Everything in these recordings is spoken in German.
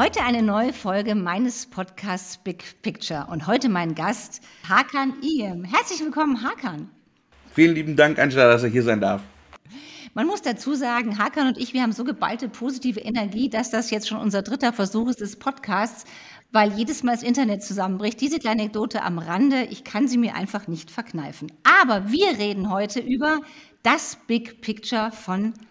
Heute eine neue Folge meines Podcasts Big Picture und heute mein Gast Hakan Iem. Herzlich willkommen, Hakan. Vielen lieben Dank, Angela, dass ich hier sein darf. Man muss dazu sagen, Hakan und ich, wir haben so geballte positive Energie, dass das jetzt schon unser dritter Versuch ist des Podcasts, weil jedes Mal das Internet zusammenbricht. Diese kleine Anekdote am Rande, ich kann sie mir einfach nicht verkneifen. Aber wir reden heute über das Big Picture von Hakan.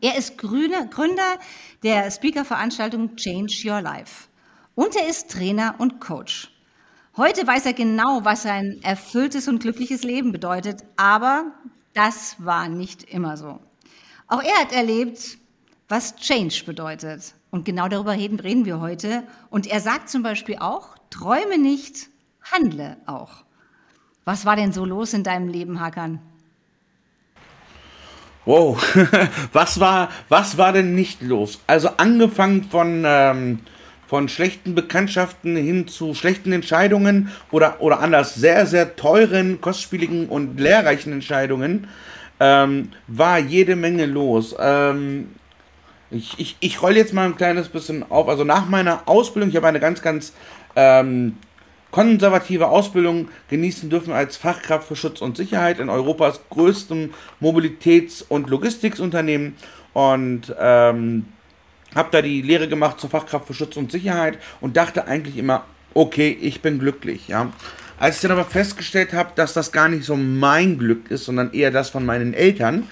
Er ist Gründer der Speaker-Veranstaltung Change Your Life. Und er ist Trainer und Coach. Heute weiß er genau, was ein erfülltes und glückliches Leben bedeutet, aber das war nicht immer so. Auch er hat erlebt, was Change bedeutet. Und genau darüber reden wir heute. Und er sagt zum Beispiel auch, träume nicht, handle auch. Was war denn so los in deinem Leben, Hakan? Wow, was war, was war denn nicht los? Also angefangen von, ähm, von schlechten Bekanntschaften hin zu schlechten Entscheidungen oder, oder anders, sehr, sehr teuren, kostspieligen und lehrreichen Entscheidungen, ähm, war jede Menge los. Ähm, ich, ich, ich roll jetzt mal ein kleines bisschen auf. Also nach meiner Ausbildung, ich habe eine ganz, ganz ähm, konservative Ausbildung genießen dürfen als Fachkraft für Schutz und Sicherheit in Europas größtem Mobilitäts- und Logistiksunternehmen und ähm, habe da die Lehre gemacht zur Fachkraft für Schutz und Sicherheit und dachte eigentlich immer, okay, ich bin glücklich, ja. Als ich dann aber festgestellt habe, dass das gar nicht so mein Glück ist, sondern eher das von meinen Eltern,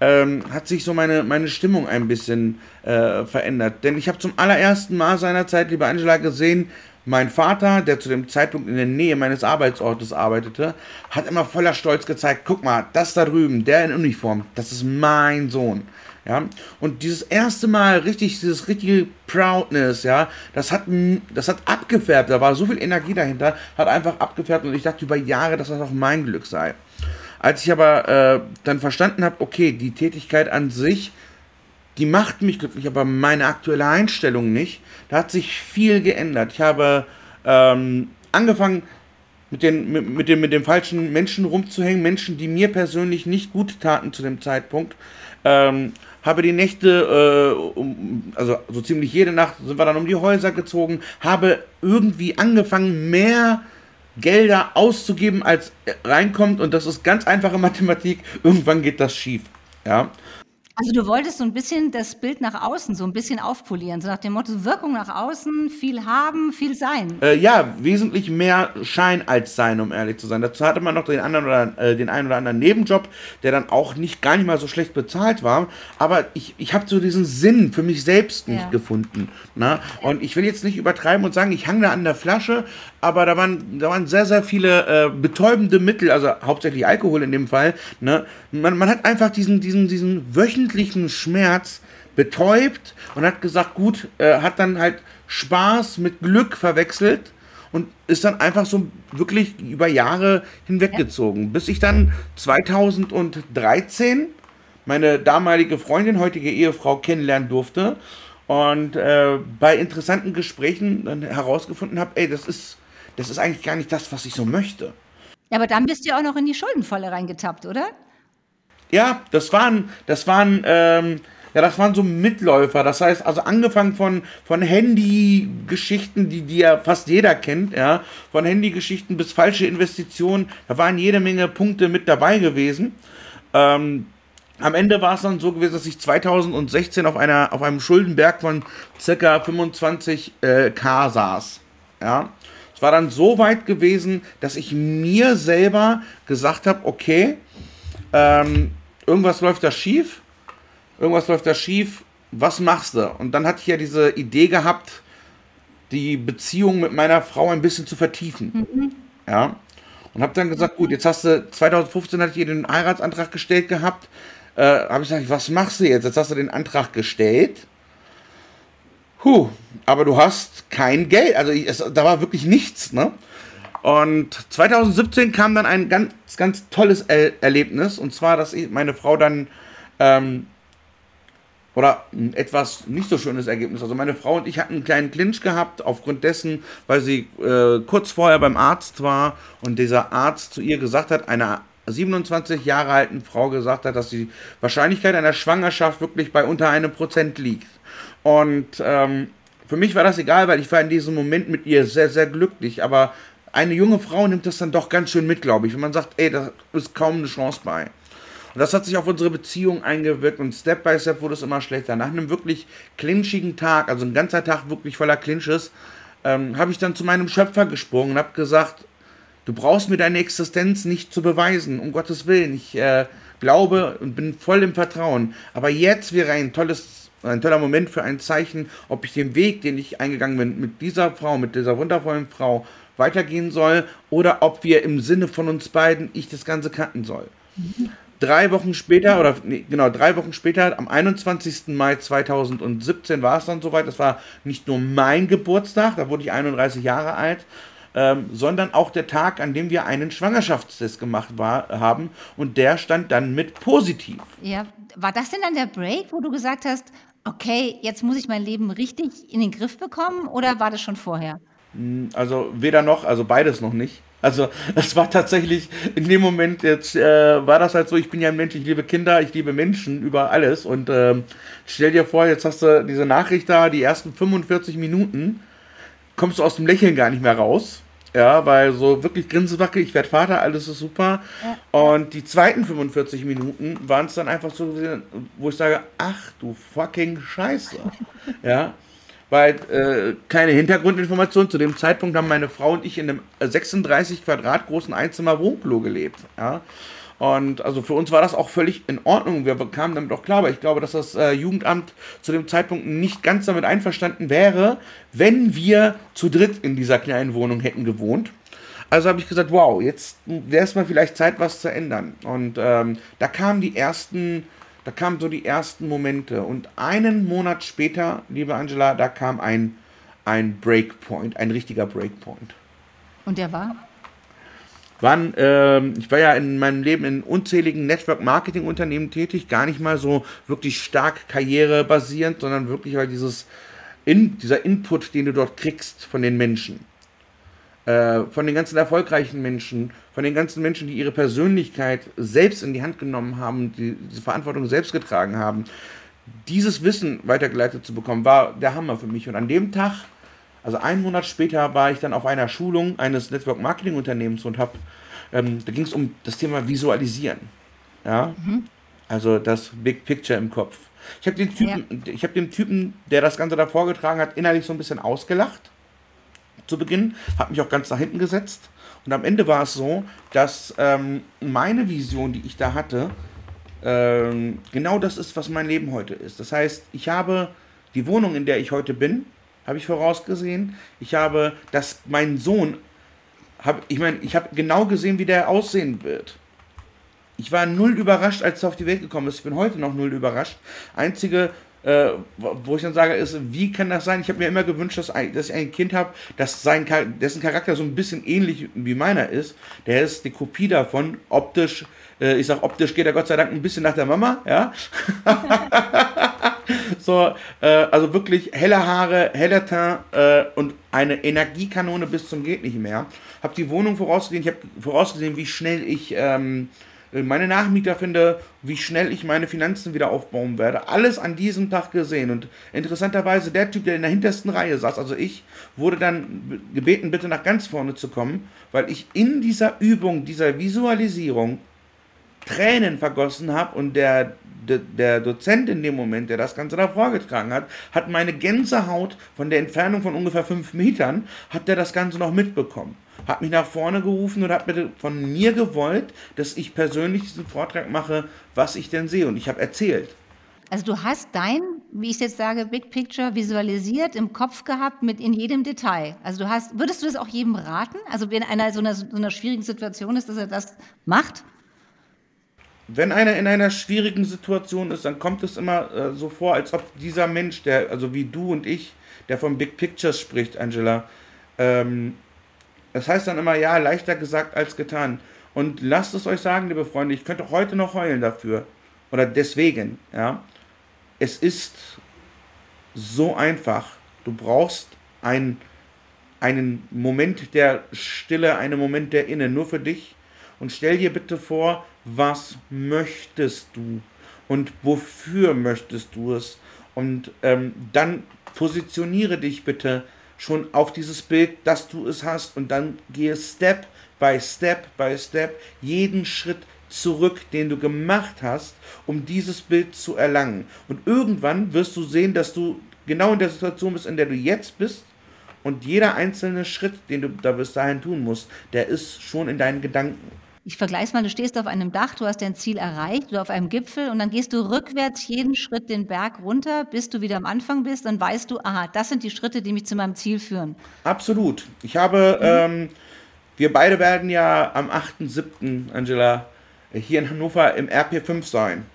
ähm, hat sich so meine, meine Stimmung ein bisschen äh, verändert. Denn ich habe zum allerersten Mal seinerzeit, liebe Angela, gesehen, mein Vater, der zu dem Zeitpunkt in der Nähe meines Arbeitsortes arbeitete, hat immer voller Stolz gezeigt, guck mal, das da drüben, der in Uniform, das ist mein Sohn. Ja, und dieses erste Mal richtig, dieses richtige Proudness, ja, das hat, das hat abgefärbt, da war so viel Energie dahinter, hat einfach abgefärbt und ich dachte über Jahre, dass das auch mein Glück sei. Als ich aber äh, dann verstanden habe, okay, die Tätigkeit an sich die macht mich glücklich, aber meine aktuelle Einstellung nicht. Da hat sich viel geändert. Ich habe ähm, angefangen, mit den, mit, mit, dem, mit den falschen Menschen rumzuhängen, Menschen, die mir persönlich nicht gut taten zu dem Zeitpunkt. Ähm, habe die Nächte, äh, um, also so ziemlich jede Nacht sind wir dann um die Häuser gezogen, habe irgendwie angefangen, mehr Gelder auszugeben, als reinkommt. Und das ist ganz einfache Mathematik. Irgendwann geht das schief. Ja. Also du wolltest so ein bisschen das Bild nach außen so ein bisschen aufpolieren, so nach dem Motto Wirkung nach außen, viel haben, viel sein. Äh, ja, wesentlich mehr Schein als Sein, um ehrlich zu sein. Dazu hatte man noch den anderen oder äh, den einen oder anderen Nebenjob, der dann auch nicht gar nicht mal so schlecht bezahlt war. Aber ich, ich habe so diesen Sinn für mich selbst nicht ja. gefunden. Na? Und ich will jetzt nicht übertreiben und sagen, ich hang da an der Flasche, aber da waren, da waren sehr, sehr viele äh, betäubende Mittel, also hauptsächlich Alkohol in dem Fall. Ne? Man, man hat einfach diesen, diesen, diesen wöchentlichen Schmerz betäubt und hat gesagt, gut, äh, hat dann halt Spaß mit Glück verwechselt und ist dann einfach so wirklich über Jahre hinweggezogen. Bis ich dann 2013 meine damalige Freundin, heutige Ehefrau kennenlernen durfte und äh, bei interessanten Gesprächen dann herausgefunden habe, ey, das ist, das ist eigentlich gar nicht das, was ich so möchte. Ja, aber dann bist du ja auch noch in die Schuldenfalle reingetappt, oder? Ja, das waren, das waren, ähm, ja, das waren so Mitläufer. Das heißt, also angefangen von, von Handy-Geschichten, die, die ja fast jeder kennt, ja, von Handy-Geschichten bis falsche Investitionen, da waren jede Menge Punkte mit dabei gewesen. Ähm, am Ende war es dann so gewesen, dass ich 2016 auf, einer, auf einem Schuldenberg von circa 25 äh, K saß. Ja. Es war dann so weit gewesen, dass ich mir selber gesagt habe, okay, ähm, irgendwas läuft da schief, irgendwas läuft da schief, was machst du? Und dann hatte ich ja diese Idee gehabt, die Beziehung mit meiner Frau ein bisschen zu vertiefen. Mhm. Ja. Und habe dann gesagt, gut, jetzt hast du, 2015 hatte ich ihr den Heiratsantrag gestellt gehabt. Äh, habe ich gesagt, was machst du jetzt? Jetzt hast du den Antrag gestellt. Puh, aber du hast kein Geld. Also es, da war wirklich nichts, ne? Und 2017 kam dann ein ganz, ganz tolles er Erlebnis. Und zwar, dass meine Frau dann, ähm, oder ein etwas nicht so schönes Ergebnis. Also meine Frau und ich hatten einen kleinen Clinch gehabt, aufgrund dessen, weil sie äh, kurz vorher beim Arzt war und dieser Arzt zu ihr gesagt hat, einer 27 Jahre alten Frau gesagt hat, dass die Wahrscheinlichkeit einer Schwangerschaft wirklich bei unter einem Prozent liegt. Und ähm, für mich war das egal, weil ich war in diesem Moment mit ihr sehr, sehr glücklich. Aber eine junge Frau nimmt das dann doch ganz schön mit, glaube ich. Wenn man sagt, ey, da ist kaum eine Chance bei. Und das hat sich auf unsere Beziehung eingewirkt und Step by Step wurde es immer schlechter. Nach einem wirklich clinchigen Tag, also ein ganzer Tag wirklich voller Clinches, ähm, habe ich dann zu meinem Schöpfer gesprungen und habe gesagt, du brauchst mir deine Existenz nicht zu beweisen, um Gottes Willen. Ich äh, glaube und bin voll im Vertrauen. Aber jetzt wäre ein tolles ein toller Moment für ein Zeichen, ob ich den Weg, den ich eingegangen bin, mit dieser Frau, mit dieser wundervollen Frau weitergehen soll oder ob wir im Sinne von uns beiden ich das Ganze cutten soll. Drei Wochen später, oder nee, genau, drei Wochen später, am 21. Mai 2017 war es dann soweit. Das war nicht nur mein Geburtstag, da wurde ich 31 Jahre alt, ähm, sondern auch der Tag, an dem wir einen Schwangerschaftstest gemacht war, haben. Und der stand dann mit positiv. Ja, war das denn dann der Break, wo du gesagt hast, okay, jetzt muss ich mein Leben richtig in den Griff bekommen oder war das schon vorher? Hm, also weder noch, also beides noch nicht. Also es war tatsächlich in dem Moment jetzt äh, war das halt so. Ich bin ja ein Mensch, ich liebe Kinder, ich liebe Menschen über alles und äh, stell dir vor, jetzt hast du diese Nachricht da, die ersten 45 Minuten kommst du aus dem Lächeln gar nicht mehr raus. Ja, weil so wirklich grinsewackel, ich werde Vater, alles ist super. Ja. Und die zweiten 45 Minuten waren es dann einfach so, wo ich sage, ach du fucking Scheiße. ja, weil äh, keine Hintergrundinformation. Zu dem Zeitpunkt haben meine Frau und ich in einem 36 Quadrat großen Einzimmer Wohnklo gelebt. Ja. Und also für uns war das auch völlig in Ordnung. Wir kamen damit auch klar, aber ich glaube, dass das äh, Jugendamt zu dem Zeitpunkt nicht ganz damit einverstanden wäre, wenn wir zu dritt in dieser kleinen Wohnung hätten gewohnt. Also habe ich gesagt, wow, jetzt wäre es mal vielleicht Zeit, was zu ändern. Und ähm, da kamen die ersten, da kamen so die ersten Momente. Und einen Monat später, liebe Angela, da kam ein, ein Breakpoint, ein richtiger Breakpoint. Und der war? Waren, äh, ich war ja in meinem Leben in unzähligen Network-Marketing-Unternehmen tätig, gar nicht mal so wirklich stark karrierebasierend, sondern wirklich weil dieses in, dieser Input, den du dort kriegst von den Menschen, äh, von den ganzen erfolgreichen Menschen, von den ganzen Menschen, die ihre Persönlichkeit selbst in die Hand genommen haben, die diese Verantwortung selbst getragen haben, dieses Wissen weitergeleitet zu bekommen, war der Hammer für mich. Und an dem Tag also einen Monat später war ich dann auf einer Schulung eines Network Marketing Unternehmens und habe, ähm, da ging es um das Thema Visualisieren. Ja, mhm. also das Big Picture im Kopf. Ich habe den Typen, ja. ich habe dem Typen, der das Ganze da vorgetragen hat, innerlich so ein bisschen ausgelacht zu Beginn, habe mich auch ganz nach hinten gesetzt und am Ende war es so, dass ähm, meine Vision, die ich da hatte, ähm, genau das ist, was mein Leben heute ist. Das heißt, ich habe die Wohnung, in der ich heute bin, habe ich vorausgesehen. Ich habe, dass mein Sohn, hab, ich meine, ich habe genau gesehen, wie der aussehen wird. Ich war null überrascht, als er auf die Welt gekommen ist. Ich bin heute noch null überrascht. Einzige, äh, wo ich dann sage, ist, wie kann das sein? Ich habe mir immer gewünscht, dass, dass ich ein Kind habe, dass sein, dessen Charakter so ein bisschen ähnlich wie meiner ist. Der ist die Kopie davon, optisch. Äh, ich sage, optisch geht er Gott sei Dank ein bisschen nach der Mama, ja. so, äh, also wirklich helle Haare, heller Teint äh, und eine Energiekanone bis zum geht nicht mehr. Habe die Wohnung vorausgesehen, ich habe vorausgesehen, wie schnell ich ähm, meine Nachmieter finde, wie schnell ich meine Finanzen wieder aufbauen werde. Alles an diesem Tag gesehen. Und interessanterweise, der Typ, der in der hintersten Reihe saß, also ich, wurde dann gebeten, bitte nach ganz vorne zu kommen, weil ich in dieser Übung, dieser Visualisierung Tränen vergossen habe und der der Dozent in dem Moment, der das Ganze da vorgetragen hat, hat meine Gänsehaut von der Entfernung von ungefähr fünf Metern, hat der das Ganze noch mitbekommen. Hat mich nach vorne gerufen und hat bitte von mir gewollt, dass ich persönlich diesen Vortrag mache, was ich denn sehe. Und ich habe erzählt. Also du hast dein, wie ich jetzt sage, Big Picture visualisiert im Kopf gehabt mit in jedem Detail. Also du hast, würdest du das auch jedem raten? Also wenn einer so einer, so einer schwierigen Situation ist, dass er das macht? Wenn einer in einer schwierigen Situation ist, dann kommt es immer äh, so vor, als ob dieser Mensch, der, also wie du und ich, der von Big Pictures spricht, Angela, ähm, das heißt dann immer, ja, leichter gesagt als getan. Und lasst es euch sagen, liebe Freunde, ich könnte heute noch heulen dafür. Oder deswegen, ja. Es ist so einfach. Du brauchst ein, einen Moment der Stille, einen Moment der Inne, nur für dich. Und stell dir bitte vor, was möchtest du und wofür möchtest du es. Und ähm, dann positioniere dich bitte schon auf dieses Bild, dass du es hast und dann gehe Step by Step by Step jeden Schritt zurück, den du gemacht hast, um dieses Bild zu erlangen. Und irgendwann wirst du sehen, dass du genau in der Situation bist, in der du jetzt bist. Und jeder einzelne Schritt, den du da bis dahin tun musst, der ist schon in deinen Gedanken. Ich vergleiche mal, du stehst auf einem Dach, du hast dein Ziel erreicht, du auf einem Gipfel und dann gehst du rückwärts jeden Schritt den Berg runter, bis du wieder am Anfang bist, dann weißt du, aha, das sind die Schritte, die mich zu meinem Ziel führen. Absolut. Ich habe, mhm. ähm, wir beide werden ja am 8.7., Angela, hier in Hannover im RP5 sein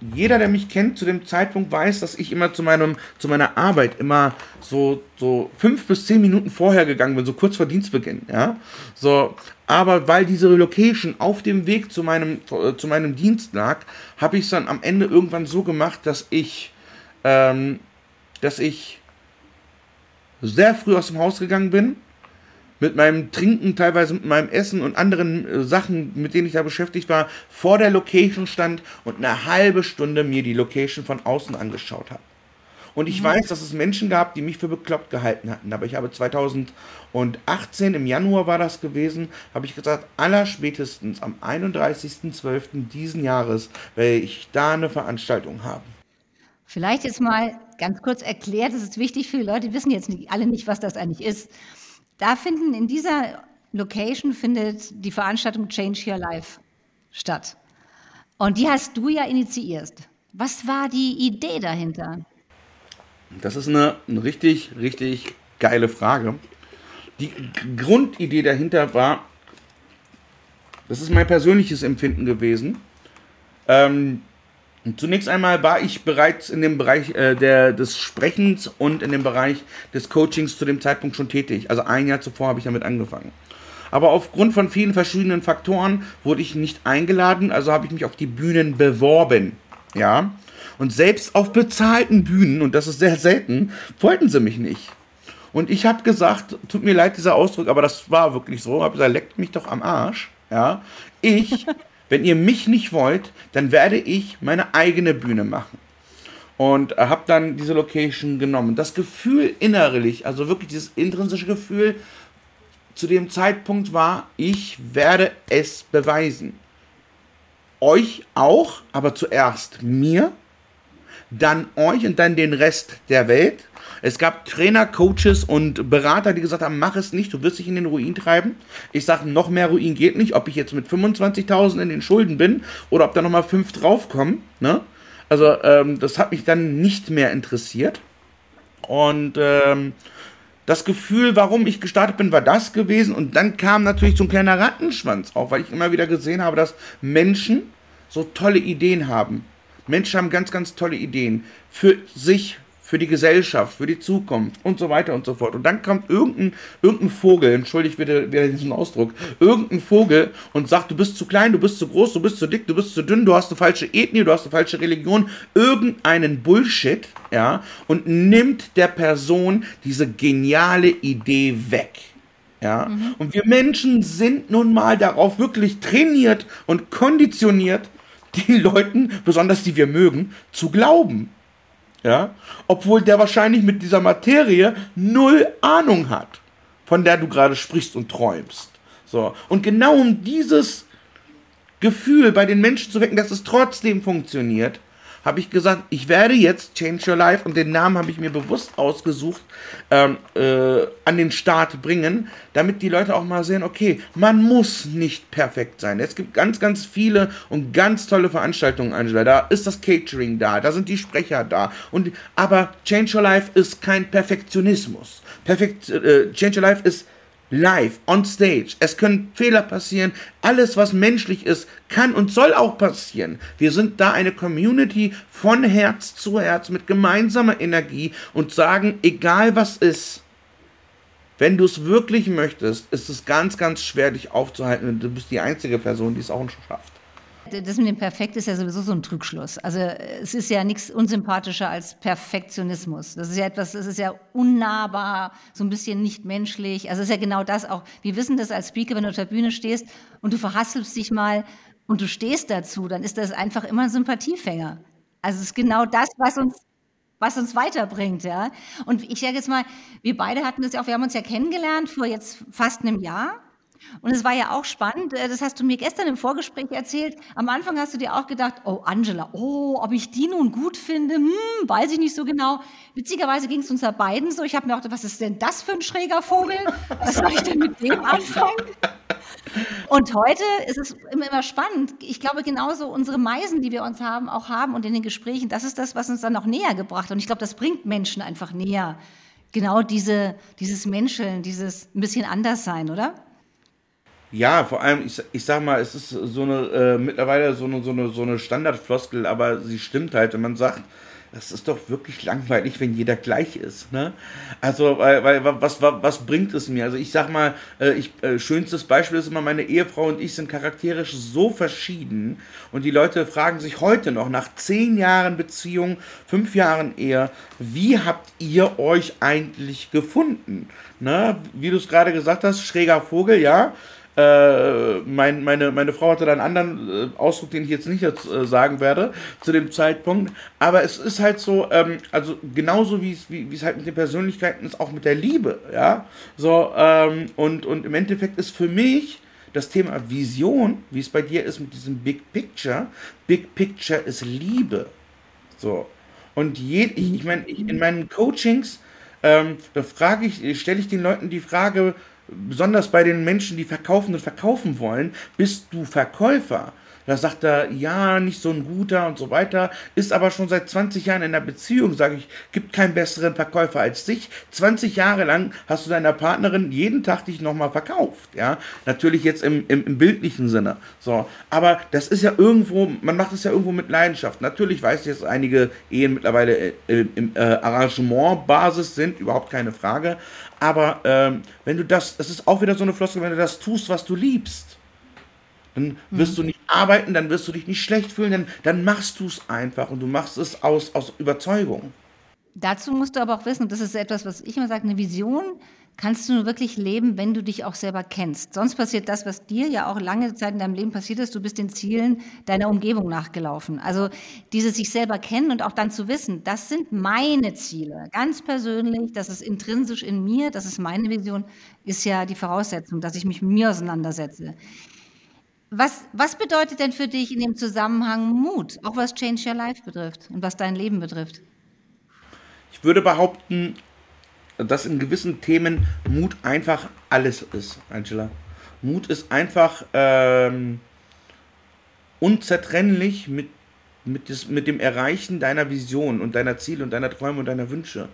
jeder, der mich kennt, zu dem Zeitpunkt weiß, dass ich immer zu, meinem, zu meiner Arbeit immer so, so fünf bis zehn Minuten vorher gegangen bin, so kurz vor Dienstbeginn, ja. So, aber weil diese Location auf dem Weg zu meinem, zu meinem Dienst lag, habe ich es dann am Ende irgendwann so gemacht, dass ich, ähm, dass ich sehr früh aus dem Haus gegangen bin, mit meinem Trinken, teilweise mit meinem Essen und anderen äh, Sachen, mit denen ich da beschäftigt war, vor der Location stand und eine halbe Stunde mir die Location von außen angeschaut habe. Und ich mhm. weiß, dass es Menschen gab, die mich für bekloppt gehalten hatten. Aber ich habe 2018, im Januar war das gewesen, habe ich gesagt, allerspätestens am 31.12. diesen Jahres werde ich da eine Veranstaltung haben. Vielleicht jetzt mal ganz kurz erklärt, das ist wichtig für die Leute, die wissen jetzt nicht, alle nicht, was das eigentlich ist. Da finden in dieser Location findet die Veranstaltung Change Your Life statt. Und die hast du ja initiiert. Was war die Idee dahinter? Das ist eine, eine richtig, richtig geile Frage. Die Grundidee dahinter war, das ist mein persönliches Empfinden gewesen. Ähm, Zunächst einmal war ich bereits in dem Bereich äh, der, des Sprechens und in dem Bereich des Coachings zu dem Zeitpunkt schon tätig. Also ein Jahr zuvor habe ich damit angefangen. Aber aufgrund von vielen verschiedenen Faktoren wurde ich nicht eingeladen, also habe ich mich auf die Bühnen beworben. Ja. Und selbst auf bezahlten Bühnen, und das ist sehr selten, wollten sie mich nicht. Und ich habe gesagt, tut mir leid dieser Ausdruck, aber das war wirklich so, habe gesagt, leckt mich doch am Arsch. Ja. Ich wenn ihr mich nicht wollt, dann werde ich meine eigene Bühne machen. Und habe dann diese Location genommen. Das Gefühl innerlich, also wirklich dieses intrinsische Gefühl zu dem Zeitpunkt war, ich werde es beweisen. Euch auch, aber zuerst mir, dann euch und dann den Rest der Welt. Es gab Trainer, Coaches und Berater, die gesagt haben, mach es nicht, du wirst dich in den Ruin treiben. Ich sage, noch mehr Ruin geht nicht, ob ich jetzt mit 25.000 in den Schulden bin oder ob da nochmal 5 draufkommen. Ne? Also ähm, das hat mich dann nicht mehr interessiert. Und ähm, das Gefühl, warum ich gestartet bin, war das gewesen. Und dann kam natürlich so ein kleiner Rattenschwanz auf, weil ich immer wieder gesehen habe, dass Menschen so tolle Ideen haben. Menschen haben ganz, ganz tolle Ideen für sich, für die Gesellschaft, für die Zukunft und so weiter und so fort. Und dann kommt irgendein, irgendein Vogel, entschuldigt wieder, wieder diesen Ausdruck, irgendein Vogel und sagt, du bist zu klein, du bist zu groß, du bist zu dick, du bist zu dünn, du hast eine falsche Ethnie, du hast eine falsche Religion, irgendeinen Bullshit, ja, und nimmt der Person diese geniale Idee weg. Ja? Mhm. Und wir Menschen sind nun mal darauf wirklich trainiert und konditioniert, den Leuten, besonders die wir mögen, zu glauben ja, obwohl der wahrscheinlich mit dieser Materie null Ahnung hat, von der du gerade sprichst und träumst. So. Und genau um dieses Gefühl bei den Menschen zu wecken, dass es trotzdem funktioniert, habe ich gesagt, ich werde jetzt Change Your Life und den Namen habe ich mir bewusst ausgesucht, ähm, äh, an den Start bringen, damit die Leute auch mal sehen, okay, man muss nicht perfekt sein. Es gibt ganz, ganz viele und ganz tolle Veranstaltungen, Angela. Da ist das Catering da, da sind die Sprecher da. Und, aber Change Your Life ist kein Perfektionismus. Perfekt, äh, Change Your Life ist live, on stage. Es können Fehler passieren. Alles, was menschlich ist, kann und soll auch passieren. Wir sind da eine Community von Herz zu Herz mit gemeinsamer Energie und sagen, egal was ist, wenn du es wirklich möchtest, ist es ganz, ganz schwer, dich aufzuhalten. Und du bist die einzige Person, die es auch schon schafft. Das mit dem Perfekt ist ja sowieso so ein Trugschluss. Also es ist ja nichts unsympathischer als Perfektionismus. Das ist ja etwas, das ist ja unnahbar, so ein bisschen nicht menschlich. Also es ist ja genau das auch. Wir wissen das als Speaker, wenn du auf der Bühne stehst und du verhasselst dich mal und du stehst dazu, dann ist das einfach immer ein Sympathiefänger. Also es ist genau das, was uns was uns weiterbringt, ja. Und ich sage jetzt mal, wir beide hatten das ja auch, wir haben uns ja kennengelernt vor jetzt fast einem Jahr. Und es war ja auch spannend, äh, das hast du mir gestern im Vorgespräch erzählt. Am Anfang hast du dir auch gedacht, oh Angela, oh, ob ich die nun gut finde, hm, weiß ich nicht so genau. Witzigerweise ging es uns ja beiden so. Ich habe mir auch gedacht, was ist denn das für ein schräger Vogel? Was soll ich denn mit dem anfangen? Und heute ist es immer, spannend. Ich glaube, genauso unsere Meisen, die wir uns haben, auch haben und in den Gesprächen, das ist das, was uns dann noch näher gebracht. Und ich glaube, das bringt Menschen einfach näher. Genau diese, dieses Menscheln, dieses ein bisschen anders sein, oder? Ja, vor allem, ich, ich sag mal, es ist so eine, äh, mittlerweile so eine, so, eine, so eine Standardfloskel, aber sie stimmt halt, wenn man sagt, das ist doch wirklich langweilig, wenn jeder gleich ist. Ne? Also, weil, weil was, was, was bringt es mir? Also ich sag mal, äh, ich, äh, schönstes Beispiel ist immer, meine Ehefrau und ich sind charakterisch so verschieden und die Leute fragen sich heute noch, nach zehn Jahren Beziehung, fünf Jahren Ehe, wie habt ihr euch eigentlich gefunden? Ne? Wie du es gerade gesagt hast, schräger Vogel, ja. Äh, mein, meine, meine Frau hatte da einen anderen äh, Ausdruck, den ich jetzt nicht jetzt, äh, sagen werde zu dem Zeitpunkt. Aber es ist halt so, ähm, also genauso wie es halt mit den Persönlichkeiten ist, auch mit der Liebe, ja. So, ähm, und, und im Endeffekt ist für mich das Thema Vision, wie es bei dir ist mit diesem Big Picture, Big Picture ist Liebe. So. Und je, ich, ich meine, in meinen Coachings, ähm, da frage ich, stelle ich den Leuten die Frage, besonders bei den Menschen, die verkaufen und verkaufen wollen, bist du Verkäufer. Da sagt er, ja, nicht so ein guter und so weiter, ist aber schon seit 20 Jahren in einer Beziehung, sage ich, gibt keinen besseren Verkäufer als dich. 20 Jahre lang hast du deiner Partnerin jeden Tag dich nochmal verkauft, ja. Natürlich jetzt im, im, im, bildlichen Sinne, so. Aber das ist ja irgendwo, man macht es ja irgendwo mit Leidenschaft. Natürlich weiß ich, dass einige Ehen mittlerweile äh, im äh, Arrangementbasis sind, überhaupt keine Frage. Aber ähm, wenn du das, das ist auch wieder so eine Floskel, wenn du das tust, was du liebst, dann wirst mhm. du nicht arbeiten, dann wirst du dich nicht schlecht fühlen, dann, dann machst du es einfach und du machst es aus, aus Überzeugung. Dazu musst du aber auch wissen, das ist etwas, was ich immer sage, eine Vision kannst du nur wirklich leben, wenn du dich auch selber kennst. Sonst passiert das, was dir ja auch lange Zeit in deinem Leben passiert ist, du bist den Zielen deiner Umgebung nachgelaufen. Also dieses sich selber kennen und auch dann zu wissen, das sind meine Ziele, ganz persönlich, das ist intrinsisch in mir, das ist meine Vision, ist ja die Voraussetzung, dass ich mich mit mir auseinandersetze. Was, was bedeutet denn für dich in dem Zusammenhang Mut, auch was Change Your Life betrifft und was dein Leben betrifft? Ich würde behaupten, dass in gewissen Themen Mut einfach alles ist, Angela. Mut ist einfach ähm, unzertrennlich mit, mit, des, mit dem Erreichen deiner Vision und deiner Ziele und deiner Träume und deiner Wünsche.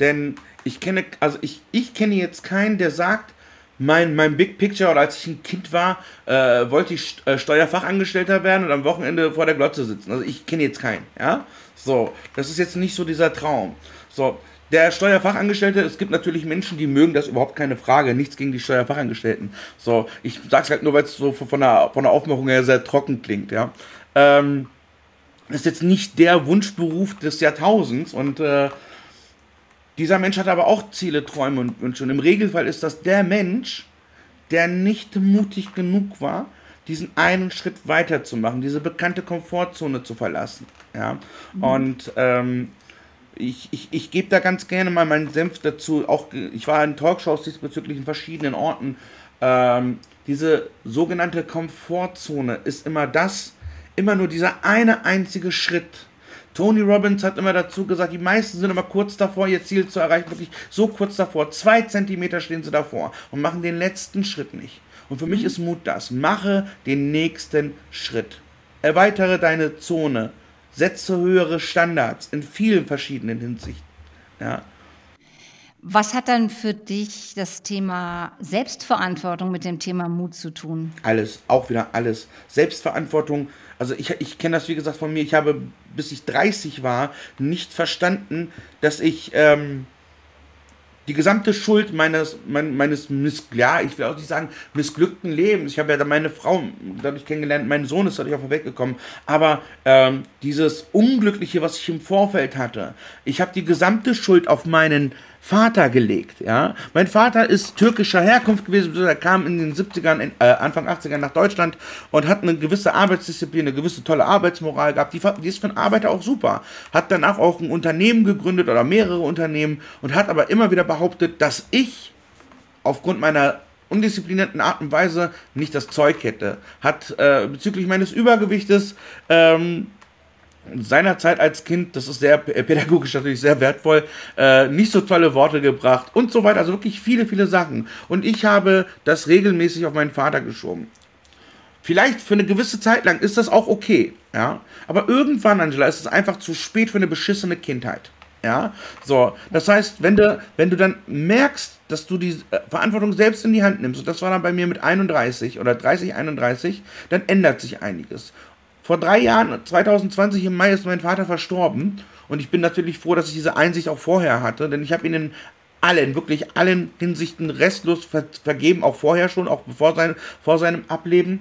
Denn ich kenne, also ich, ich kenne jetzt keinen, der sagt, mein, mein Big Picture oder als ich ein Kind war, äh, wollte ich äh, Steuerfachangestellter werden und am Wochenende vor der Glotze sitzen. Also ich kenne jetzt keinen, ja. So, das ist jetzt nicht so dieser Traum. So, der Steuerfachangestellte, es gibt natürlich Menschen, die mögen das überhaupt keine Frage. Nichts gegen die Steuerfachangestellten. So, ich sag's halt nur, weil es so von der, von der Aufmachung her sehr trocken klingt, ja. Ähm, ist jetzt nicht der Wunschberuf des Jahrtausends und äh, dieser Mensch hat aber auch Ziele, Träume und Wünsche. Und im Regelfall ist das der Mensch, der nicht mutig genug war, diesen einen Schritt weiterzumachen, diese bekannte Komfortzone zu verlassen. Ja? Mhm. Und ähm, ich, ich, ich gebe da ganz gerne mal meinen Senf dazu. Auch ich war in Talkshows diesbezüglich in verschiedenen Orten. Ähm, diese sogenannte Komfortzone ist immer das, immer nur dieser eine einzige Schritt. Tony Robbins hat immer dazu gesagt, die meisten sind immer kurz davor, ihr Ziel zu erreichen, wirklich so kurz davor. Zwei Zentimeter stehen sie davor und machen den letzten Schritt nicht. Und für mich ist Mut das. Mache den nächsten Schritt. Erweitere deine Zone setze höhere Standards in vielen verschiedenen Hinsichten. Ja. Was hat dann für dich das Thema Selbstverantwortung mit dem Thema Mut zu tun? Alles, auch wieder alles. Selbstverantwortung, also ich, ich kenne das wie gesagt von mir, ich habe bis ich 30 war nicht verstanden, dass ich ähm, die gesamte Schuld meines, mein, meines Miss, ja, ich will auch nicht sagen, missglückten Lebens. Ich habe ja meine Frau dadurch kennengelernt, mein Sohn ist dadurch auf den. Aber ähm, dieses Unglückliche, was ich im Vorfeld hatte, ich habe die gesamte Schuld auf meinen Vater gelegt. Ja? Mein Vater ist türkischer Herkunft gewesen, er kam in den 70ern, äh, Anfang 80ern nach Deutschland und hat eine gewisse Arbeitsdisziplin, eine gewisse tolle Arbeitsmoral gehabt. Die, die ist für einen Arbeiter auch super. Hat danach auch ein Unternehmen gegründet oder mehrere Unternehmen und hat aber immer wieder behauptet, dass ich aufgrund meiner undisziplinierten Art und Weise nicht das Zeug hätte. Hat äh, bezüglich meines Übergewichtes ähm, seinerzeit als Kind, das ist sehr pädagogisch natürlich sehr wertvoll, äh, nicht so tolle Worte gebracht und so weiter. Also wirklich viele, viele Sachen. Und ich habe das regelmäßig auf meinen Vater geschoben. Vielleicht für eine gewisse Zeit lang ist das auch okay, ja. Aber irgendwann, Angela, ist es einfach zu spät für eine beschissene Kindheit. Ja, so. Das heißt, wenn du, wenn du dann merkst, dass du die äh, Verantwortung selbst in die Hand nimmst, und das war dann bei mir mit 31 oder 30, 31, dann ändert sich einiges. Vor drei Jahren, 2020 im Mai, ist mein Vater verstorben. Und ich bin natürlich froh, dass ich diese Einsicht auch vorher hatte, denn ich habe ihn in allen, wirklich allen Hinsichten restlos ver vergeben, auch vorher schon, auch bevor sein, vor seinem Ableben.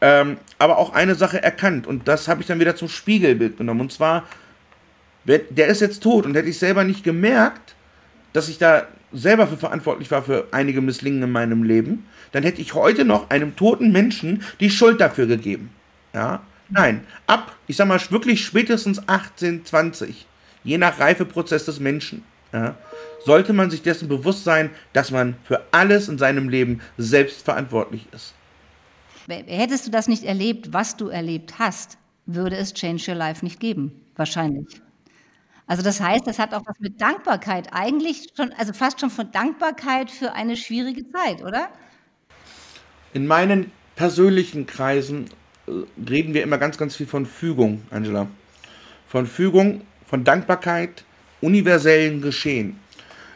Ähm, aber auch eine Sache erkannt und das habe ich dann wieder zum Spiegelbild genommen. Und zwar, der ist jetzt tot und hätte ich selber nicht gemerkt, dass ich da selber für verantwortlich war für einige Misslingen in meinem Leben, dann hätte ich heute noch einem toten Menschen die Schuld dafür gegeben. Ja, Nein, ab, ich sag mal wirklich spätestens 18, 20, je nach Reifeprozess des Menschen, ja, sollte man sich dessen bewusst sein, dass man für alles in seinem Leben selbst verantwortlich ist. Hättest du das nicht erlebt, was du erlebt hast, würde es Change Your Life nicht geben. Wahrscheinlich. Also das heißt, das hat auch was mit Dankbarkeit eigentlich schon, also fast schon von Dankbarkeit für eine schwierige Zeit, oder? In meinen persönlichen Kreisen reden wir immer ganz, ganz viel von Fügung, Angela. Von Fügung, von Dankbarkeit, universellen Geschehen.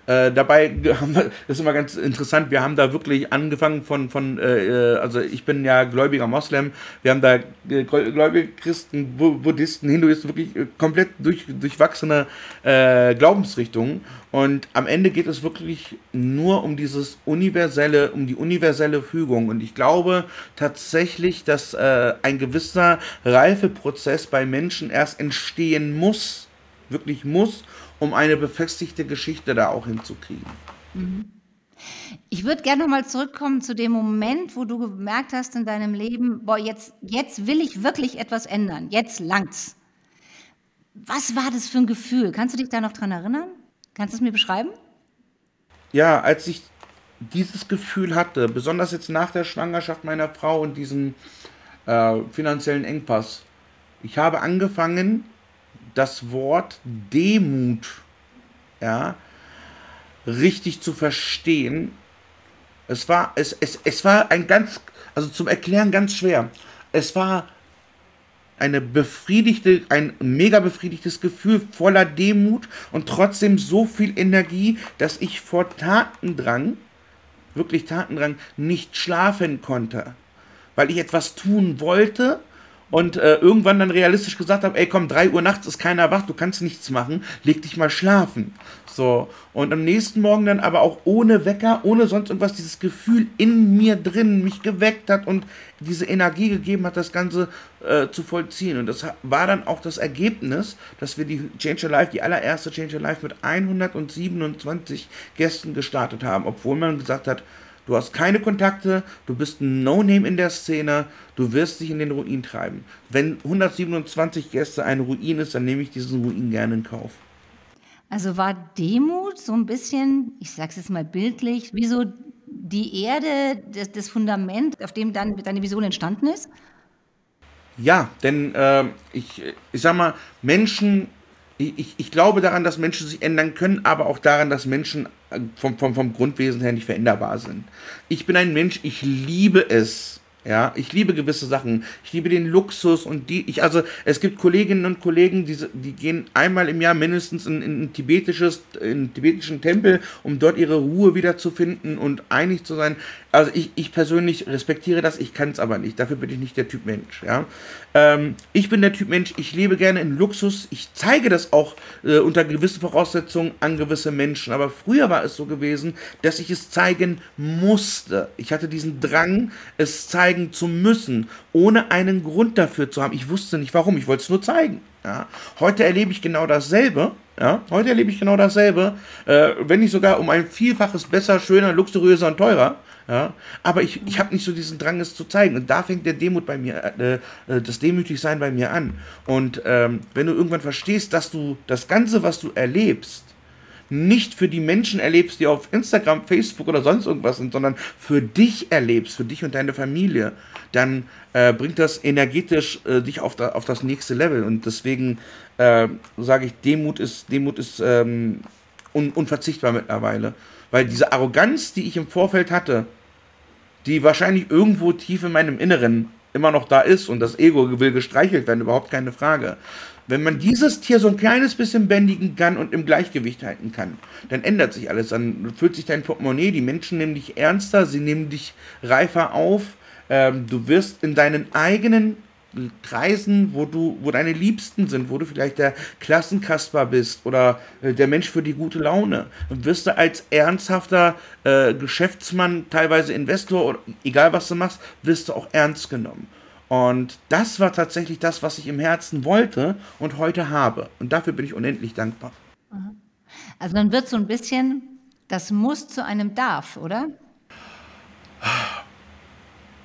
Äh, dabei haben wir, das ist immer ganz interessant, wir haben da wirklich angefangen von, von äh, äh also ich bin ja gläubiger Moslem, wir haben da äh, gläubige Christen, Buddhisten, Hinduisten, wirklich äh, komplett durch, durchwachsene äh, Glaubensrichtungen. Und am Ende geht es wirklich nur um dieses universelle, um die universelle Fügung. Und ich glaube tatsächlich, dass ein gewisser Reifeprozess bei Menschen erst entstehen muss, wirklich muss, um eine befestigte Geschichte da auch hinzukriegen. Mhm. Ich würde gerne noch mal zurückkommen zu dem Moment, wo du gemerkt hast in deinem Leben, boah, jetzt, jetzt will ich wirklich etwas ändern, jetzt langt's. Was war das für ein Gefühl? Kannst du dich da noch dran erinnern? Kannst du es mir beschreiben? Ja, als ich dieses Gefühl hatte, besonders jetzt nach der Schwangerschaft meiner Frau und diesem äh, finanziellen Engpass, ich habe angefangen, das Wort Demut ja, richtig zu verstehen. Es war, es, es, es war ein ganz, also zum Erklären ganz schwer. Es war eine befriedigte, ein mega befriedigtes Gefühl voller Demut und trotzdem so viel Energie, dass ich vor Tatendrang, wirklich Tatendrang, nicht schlafen konnte. Weil ich etwas tun wollte, und äh, irgendwann dann realistisch gesagt habe, ey komm, 3 Uhr nachts ist keiner wach, du kannst nichts machen, leg dich mal schlafen. So, und am nächsten Morgen dann aber auch ohne Wecker, ohne sonst irgendwas, dieses Gefühl in mir drin mich geweckt hat und diese Energie gegeben hat, das Ganze äh, zu vollziehen. Und das war dann auch das Ergebnis, dass wir die Change Your Life, die allererste Change Your Life mit 127 Gästen gestartet haben, obwohl man gesagt hat, Du hast keine Kontakte, du bist ein No-Name in der Szene, du wirst dich in den Ruin treiben. Wenn 127 Gäste ein Ruin ist, dann nehme ich diesen Ruin gerne in Kauf. Also war Demut so ein bisschen, ich sage es jetzt mal bildlich, wie so die Erde, das, das, Fundament, auf dem dann deine Vision entstanden ist? Ja, denn äh, ich, ich sag mal, Menschen ich, ich glaube daran, dass Menschen sich ändern können, aber auch daran, dass Menschen vom, vom, vom Grundwesen her nicht veränderbar sind. Ich bin ein Mensch, ich liebe es, ja, ich liebe gewisse Sachen. Ich liebe den Luxus und die, ich, also es gibt Kolleginnen und Kollegen, die, die gehen einmal im Jahr mindestens in, in ein tibetisches, in einen tibetischen Tempel, um dort ihre Ruhe wiederzufinden und einig zu sein. Also ich, ich persönlich respektiere das, ich kann es aber nicht. Dafür bin ich nicht der Typ Mensch, ja. Ähm, ich bin der Typ Mensch, ich lebe gerne in Luxus. Ich zeige das auch äh, unter gewissen Voraussetzungen an gewisse Menschen. Aber früher war es so gewesen, dass ich es zeigen musste. Ich hatte diesen Drang, es zeigen zu müssen, ohne einen Grund dafür zu haben. Ich wusste nicht warum, ich wollte es nur zeigen. Ja. Heute erlebe ich genau dasselbe Ja, heute erlebe ich genau dasselbe, äh, wenn nicht sogar um ein Vielfaches besser, schöner, luxuriöser und teurer. Ja, aber ich, ich habe nicht so diesen Drang, es zu zeigen. Und da fängt der Demut bei mir, äh, äh, das Demütigsein bei mir an. Und ähm, wenn du irgendwann verstehst, dass du das Ganze, was du erlebst, nicht für die Menschen erlebst, die auf Instagram, Facebook oder sonst irgendwas sind, sondern für dich erlebst, für dich und deine Familie, dann äh, bringt das energetisch äh, dich auf, da, auf das nächste Level. Und deswegen äh, sage ich, Demut ist, Demut ist ähm, un, unverzichtbar mittlerweile. Weil diese Arroganz, die ich im Vorfeld hatte, die wahrscheinlich irgendwo tief in meinem Inneren immer noch da ist und das Ego will gestreichelt werden, überhaupt keine Frage. Wenn man dieses Tier so ein kleines bisschen bändigen kann und im Gleichgewicht halten kann, dann ändert sich alles. Dann fühlt sich dein Portemonnaie, die Menschen nehmen dich ernster, sie nehmen dich reifer auf. Ähm, du wirst in deinen eigenen Kreisen, wo du, wo deine Liebsten sind, wo du vielleicht der Klassenkasper bist oder äh, der Mensch für die gute Laune, dann wirst du als ernsthafter äh, Geschäftsmann, teilweise Investor oder egal was du machst, wirst du auch ernst genommen. Und das war tatsächlich das, was ich im Herzen wollte und heute habe. Und dafür bin ich unendlich dankbar. Also dann wird so ein bisschen, das muss zu einem darf, oder?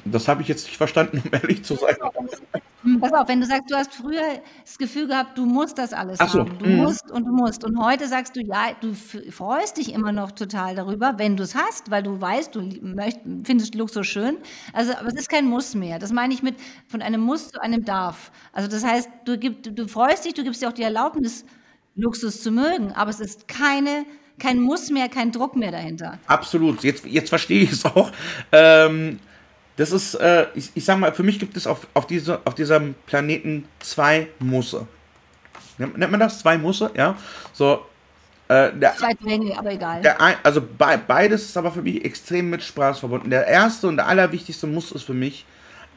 Das habe ich jetzt nicht verstanden, um ehrlich zu sein. Hm, pass auf, wenn du sagst, du hast früher das Gefühl gehabt, du musst das alles so, haben. Du mm. musst und du musst. Und heute sagst du, ja, du freust dich immer noch total darüber, wenn du es hast, weil du weißt, du möcht, findest Luxus schön. Also, aber es ist kein Muss mehr. Das meine ich mit von einem Muss zu einem Darf. Also das heißt, du, gib, du freust dich, du gibst dir auch die Erlaubnis, Luxus zu mögen, aber es ist keine kein Muss mehr, kein Druck mehr dahinter. Absolut. Jetzt, jetzt verstehe ich es auch. Ähm, das ist, äh, ich, ich sag mal, für mich gibt es auf, auf, diese, auf diesem Planeten zwei Musse. Nennt, man das? Zwei Musse? Ja. So. Äh, der, zwei Dränge, aber egal. Der, also be, beides ist aber für mich extrem mit Spaß verbunden. Der erste und der allerwichtigste Muss ist für mich,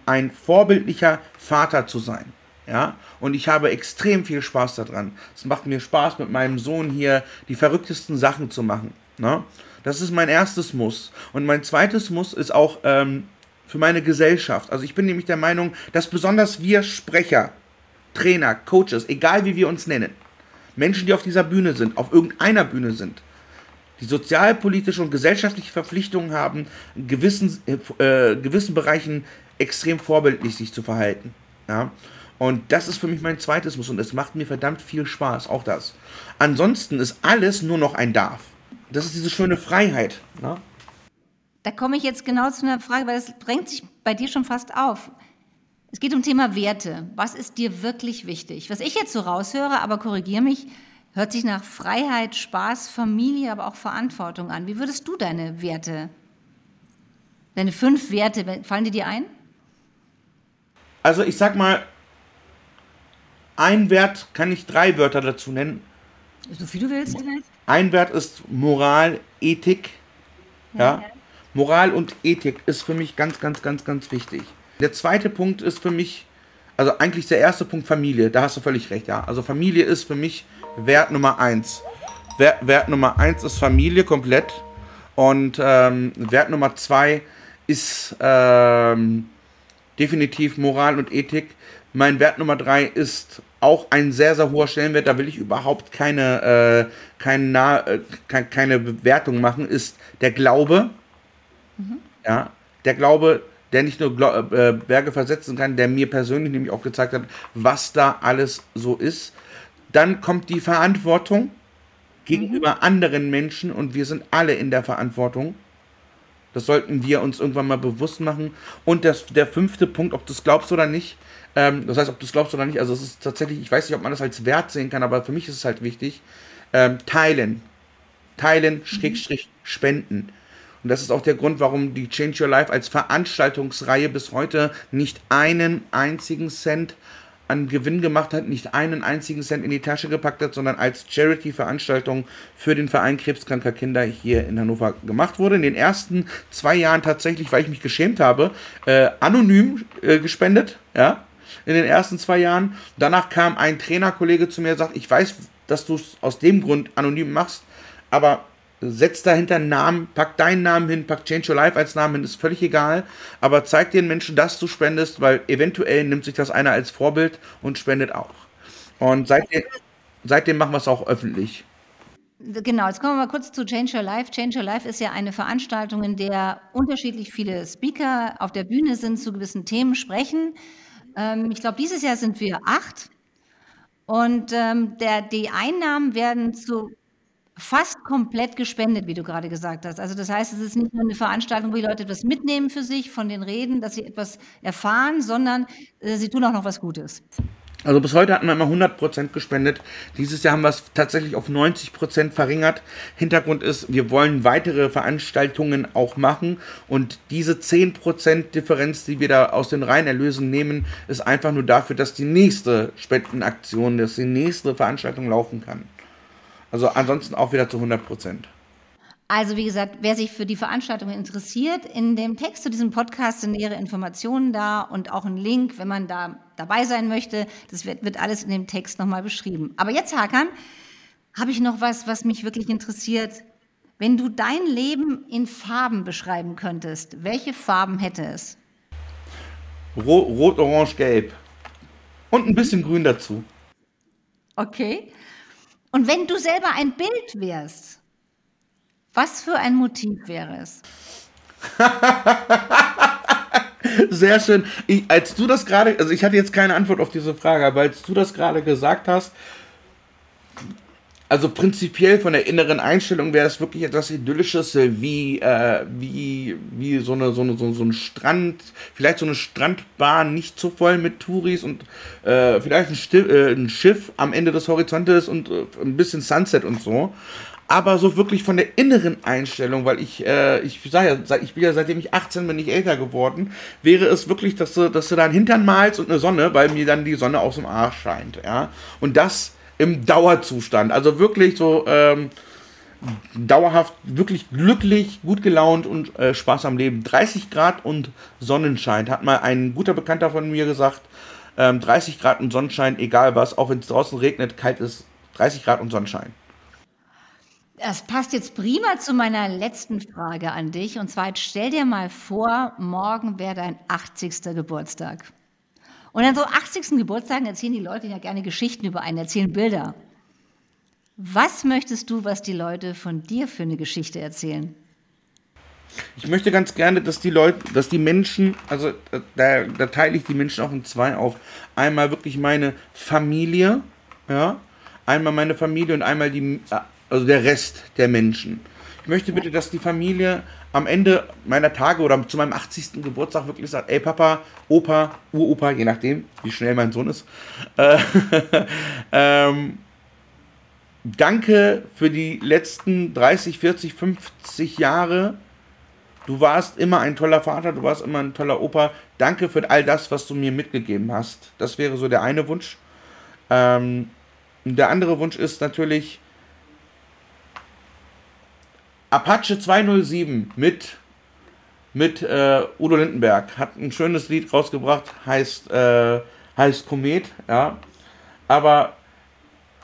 ein vorbildlicher Vater zu sein. Ja, und ich habe extrem viel Spaß daran. Es macht mir Spaß, mit meinem Sohn hier die verrücktesten Sachen zu machen. Ne? Das ist mein erstes Muss. Und mein zweites Muss ist auch ähm, für meine Gesellschaft. Also ich bin nämlich der Meinung, dass besonders wir Sprecher, Trainer, Coaches, egal wie wir uns nennen, Menschen, die auf dieser Bühne sind, auf irgendeiner Bühne sind, die sozialpolitische und gesellschaftliche Verpflichtungen haben, in gewissen, äh, gewissen Bereichen extrem vorbildlich sich zu verhalten. Ja? Und das ist für mich mein zweites Muss und es macht mir verdammt viel Spaß, auch das. Ansonsten ist alles nur noch ein Darf. Das ist diese schöne Freiheit. Ne? Da komme ich jetzt genau zu einer Frage, weil das drängt sich bei dir schon fast auf. Es geht um Thema Werte. Was ist dir wirklich wichtig? Was ich jetzt so raushöre, aber korrigiere mich, hört sich nach Freiheit, Spaß, Familie, aber auch Verantwortung an. Wie würdest du deine Werte, deine fünf Werte, fallen die dir ein? Also ich sag mal, ein Wert kann ich drei Wörter dazu nennen. So viel du willst. Ein Wert ist Moral, Ethik. Ja. ja. Moral und Ethik ist für mich ganz, ganz, ganz, ganz wichtig. Der zweite Punkt ist für mich, also eigentlich der erste Punkt Familie, da hast du völlig recht, ja. Also Familie ist für mich Wert Nummer eins. Wert, Wert Nummer eins ist Familie komplett. Und ähm, Wert Nummer zwei ist ähm, definitiv Moral und Ethik. Mein Wert Nummer drei ist auch ein sehr, sehr hoher Stellenwert, da will ich überhaupt keine, äh, keine, äh, keine Bewertung machen, ist der Glaube. Mhm. Ja, der Glaube, der nicht nur äh, Berge versetzen kann, der mir persönlich nämlich auch gezeigt hat, was da alles so ist. Dann kommt die Verantwortung gegenüber mhm. anderen Menschen und wir sind alle in der Verantwortung. Das sollten wir uns irgendwann mal bewusst machen. Und das, der fünfte Punkt, ob du es glaubst oder nicht, ähm, das heißt, ob du es glaubst oder nicht, also es ist tatsächlich, ich weiß nicht, ob man das als Wert sehen kann, aber für mich ist es halt wichtig, ähm, teilen. Teilen, mhm. Schrägstrich, spenden. Und das ist auch der Grund, warum die Change Your Life als Veranstaltungsreihe bis heute nicht einen einzigen Cent an Gewinn gemacht hat, nicht einen einzigen Cent in die Tasche gepackt hat, sondern als Charity-Veranstaltung für den Verein krebskranker Kinder hier in Hannover gemacht wurde. In den ersten zwei Jahren tatsächlich, weil ich mich geschämt habe, äh, anonym äh, gespendet, ja, in den ersten zwei Jahren. Danach kam ein Trainerkollege zu mir und sagt, ich weiß, dass du es aus dem Grund anonym machst, aber setz dahinter einen Namen, pack deinen Namen hin, pack Change Your Life als Namen hin, ist völlig egal. Aber zeig den Menschen, dass du spendest, weil eventuell nimmt sich das einer als Vorbild und spendet auch. Und seitdem, seitdem machen wir es auch öffentlich. Genau, jetzt kommen wir mal kurz zu Change Your Life. Change Your Life ist ja eine Veranstaltung, in der unterschiedlich viele Speaker auf der Bühne sind, zu gewissen Themen sprechen. Ähm, ich glaube, dieses Jahr sind wir acht. Und ähm, der, die Einnahmen werden zu fast komplett gespendet, wie du gerade gesagt hast. Also das heißt, es ist nicht nur eine Veranstaltung, wo die Leute etwas mitnehmen für sich von den Reden, dass sie etwas erfahren, sondern äh, sie tun auch noch was Gutes. Also bis heute hatten wir immer 100% gespendet. Dieses Jahr haben wir es tatsächlich auf 90% verringert. Hintergrund ist, wir wollen weitere Veranstaltungen auch machen und diese 10% Differenz, die wir da aus den Reinerlösen nehmen, ist einfach nur dafür, dass die nächste Spendenaktion, dass die nächste Veranstaltung laufen kann. Also ansonsten auch wieder zu 100%. Also wie gesagt, wer sich für die Veranstaltung interessiert, in dem Text zu diesem Podcast sind nähere Informationen da und auch ein Link, wenn man da dabei sein möchte. Das wird, wird alles in dem Text nochmal beschrieben. Aber jetzt, Hakan, habe ich noch was, was mich wirklich interessiert. Wenn du dein Leben in Farben beschreiben könntest, welche Farben hätte es? Rot Orange, Gelb. Und ein bisschen Grün dazu. Okay. Und wenn du selber ein Bild wärst, was für ein Motiv wäre es? Sehr schön. Ich, als du das gerade, also ich hatte jetzt keine Antwort auf diese Frage, aber als du das gerade gesagt hast, also prinzipiell von der inneren Einstellung wäre es wirklich etwas Idyllisches, wie, äh, wie, wie so, eine, so, eine, so, so ein Strand, vielleicht so eine Strandbahn, nicht zu voll mit Touris und äh, vielleicht ein, Stif äh, ein, Schiff am Ende des Horizontes und äh, ein bisschen Sunset und so aber so wirklich von der inneren Einstellung, weil ich, äh, ich sage ja, ich bin ja seitdem ich 18 bin, nicht älter geworden, wäre es wirklich, dass du, dass du da einen Hintern malst und eine Sonne, weil mir dann die Sonne aus dem Arsch scheint, ja. Und das im Dauerzustand, also wirklich so ähm, dauerhaft, wirklich glücklich, gut gelaunt und äh, Spaß am Leben. 30 Grad und Sonnenschein, hat mal ein guter Bekannter von mir gesagt. Ähm, 30 Grad und Sonnenschein, egal was, auch wenn es draußen regnet, kalt ist, 30 Grad und Sonnenschein. Das passt jetzt prima zu meiner letzten Frage an dich. Und zwar, stell dir mal vor, morgen wäre dein 80. Geburtstag. Und an so 80. Geburtstagen erzählen die Leute ja gerne Geschichten über einen, erzählen Bilder. Was möchtest du, was die Leute von dir für eine Geschichte erzählen? Ich möchte ganz gerne, dass die Leute, dass die Menschen, also da, da teile ich die Menschen auch in zwei auf. Einmal wirklich meine Familie, ja, einmal meine Familie und einmal die äh, also der Rest der Menschen. Ich möchte bitte, dass die Familie am Ende meiner Tage oder zu meinem 80. Geburtstag wirklich sagt, ey Papa, Opa, Uropa, je nachdem, wie schnell mein Sohn ist, äh, ähm, danke für die letzten 30, 40, 50 Jahre. Du warst immer ein toller Vater, du warst immer ein toller Opa. Danke für all das, was du mir mitgegeben hast. Das wäre so der eine Wunsch. Ähm, der andere Wunsch ist natürlich, Apache 207 mit, mit äh, Udo Lindenberg hat ein schönes Lied rausgebracht, heißt, äh, heißt Komet, ja. Aber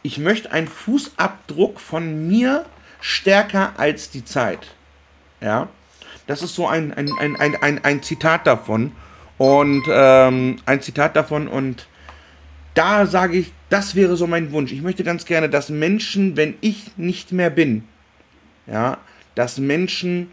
ich möchte einen Fußabdruck von mir stärker als die Zeit. Ja. Das ist so ein, ein, ein, ein, ein, ein Zitat davon. Und ähm, ein Zitat davon und da sage ich, das wäre so mein Wunsch. Ich möchte ganz gerne, dass Menschen, wenn ich nicht mehr bin, ja, dass Menschen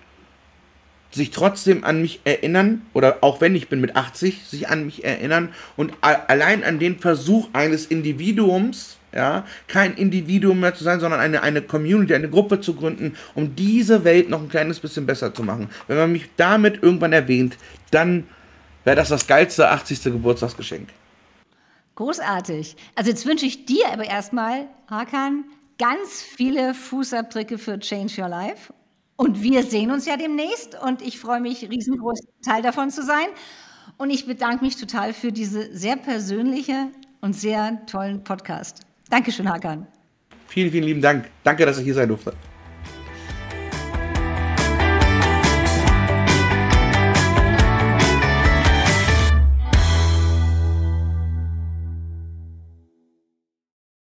sich trotzdem an mich erinnern, oder auch wenn ich bin mit 80, sich an mich erinnern und allein an den Versuch eines Individuums, ja, kein Individuum mehr zu sein, sondern eine, eine Community, eine Gruppe zu gründen, um diese Welt noch ein kleines bisschen besser zu machen. Wenn man mich damit irgendwann erwähnt, dann wäre das das geilste 80. Geburtstagsgeschenk. Großartig. Also jetzt wünsche ich dir aber erstmal, Hakan, ganz viele Fußabdrücke für Change Your Life und wir sehen uns ja demnächst und ich freue mich, riesengroß Teil davon zu sein. Und ich bedanke mich total für diese sehr persönliche und sehr tollen Podcast. Dankeschön, Hakan. Vielen, vielen lieben Dank. Danke, dass ich hier sein durfte.